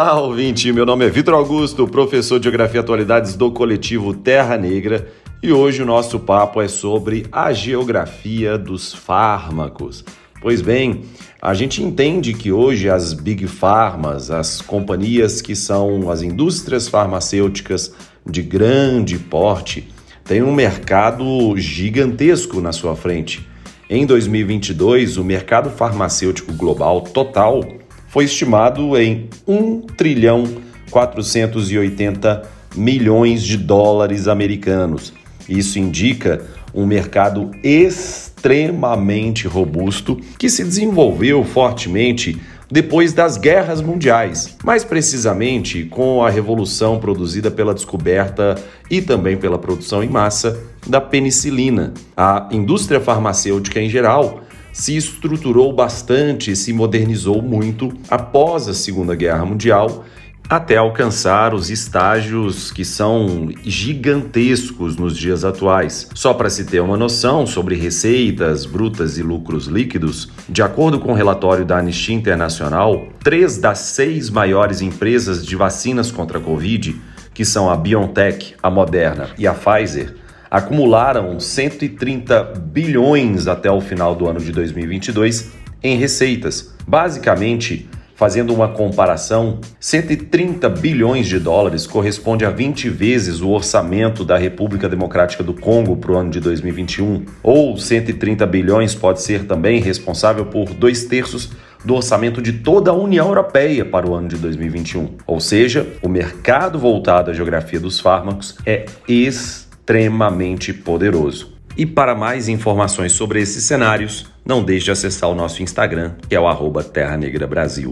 Olá, ouvinte. Meu nome é Vitor Augusto, professor de Geografia e Atualidades do coletivo Terra Negra, e hoje o nosso papo é sobre a geografia dos fármacos. Pois bem, a gente entende que hoje as big pharmas, as companhias que são as indústrias farmacêuticas de grande porte, têm um mercado gigantesco na sua frente. Em 2022, o mercado farmacêutico global total foi estimado em 1 trilhão 480 milhões de dólares americanos. Isso indica um mercado extremamente robusto que se desenvolveu fortemente depois das guerras mundiais, mais precisamente com a revolução produzida pela descoberta e também pela produção em massa da penicilina. A indústria farmacêutica em geral se estruturou bastante e se modernizou muito após a Segunda Guerra Mundial até alcançar os estágios que são gigantescos nos dias atuais. Só para se ter uma noção sobre receitas brutas e lucros líquidos, de acordo com o um relatório da Anistia Internacional, três das seis maiores empresas de vacinas contra a Covid, que são a BioNTech, a Moderna e a Pfizer, acumularam 130 bilhões até o final do ano de 2022 em receitas, basicamente Fazendo uma comparação, 130 bilhões de dólares corresponde a 20 vezes o orçamento da República Democrática do Congo para o ano de 2021. Ou 130 bilhões pode ser também responsável por dois terços do orçamento de toda a União Europeia para o ano de 2021. Ou seja, o mercado voltado à geografia dos fármacos é extremamente poderoso. E para mais informações sobre esses cenários, não deixe de acessar o nosso Instagram, que é o Terra Negra Brasil.